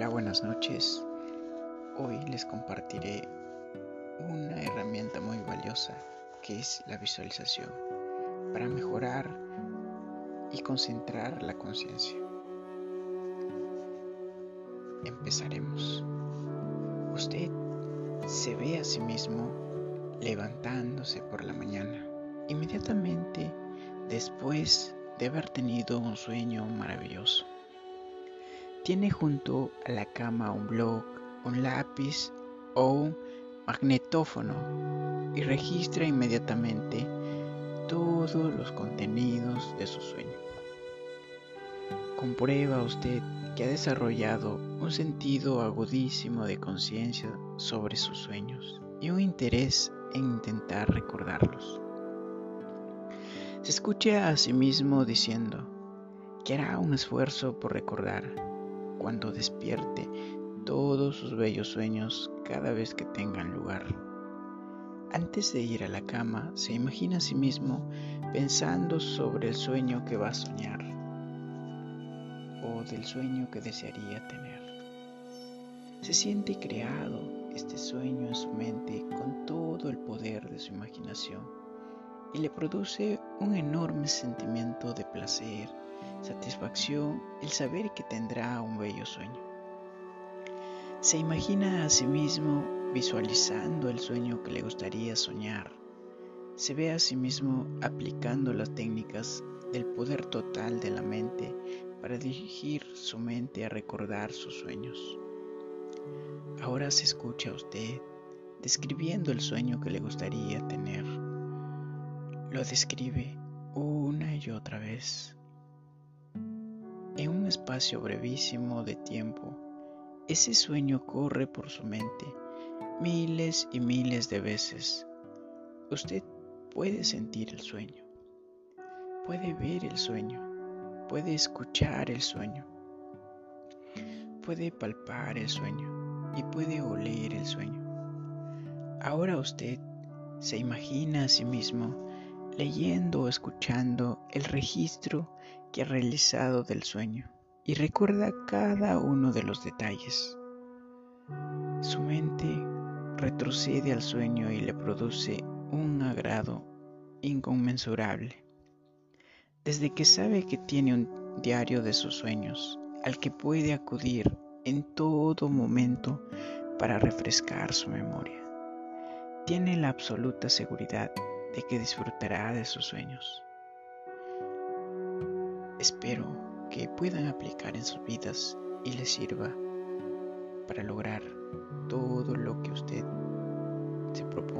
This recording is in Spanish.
buenas noches. Hoy les compartiré una herramienta muy valiosa que es la visualización para mejorar y concentrar la conciencia. Empezaremos. Usted se ve a sí mismo levantándose por la mañana, inmediatamente después de haber tenido un sueño maravilloso. Tiene junto a la cama un blog, un lápiz o un magnetófono y registra inmediatamente todos los contenidos de su sueño. Comprueba usted que ha desarrollado un sentido agudísimo de conciencia sobre sus sueños y un interés en intentar recordarlos. Se escucha a sí mismo diciendo que hará un esfuerzo por recordar cuando despierte todos sus bellos sueños cada vez que tengan lugar. Antes de ir a la cama, se imagina a sí mismo pensando sobre el sueño que va a soñar o del sueño que desearía tener. Se siente creado este sueño en su mente con todo el poder de su imaginación y le produce un enorme sentimiento de placer satisfacción el saber que tendrá un bello sueño. Se imagina a sí mismo visualizando el sueño que le gustaría soñar. Se ve a sí mismo aplicando las técnicas del poder total de la mente para dirigir su mente a recordar sus sueños. Ahora se escucha a usted describiendo el sueño que le gustaría tener. Lo describe una y otra vez. Espacio brevísimo de tiempo, ese sueño corre por su mente miles y miles de veces. Usted puede sentir el sueño, puede ver el sueño, puede escuchar el sueño, puede palpar el sueño y puede oler el sueño. Ahora usted se imagina a sí mismo leyendo o escuchando el registro que ha realizado del sueño y recuerda cada uno de los detalles. Su mente retrocede al sueño y le produce un agrado inconmensurable. Desde que sabe que tiene un diario de sus sueños al que puede acudir en todo momento para refrescar su memoria, tiene la absoluta seguridad de que disfrutará de sus sueños. Espero que puedan aplicar en sus vidas y les sirva para lograr todo lo que usted se propone.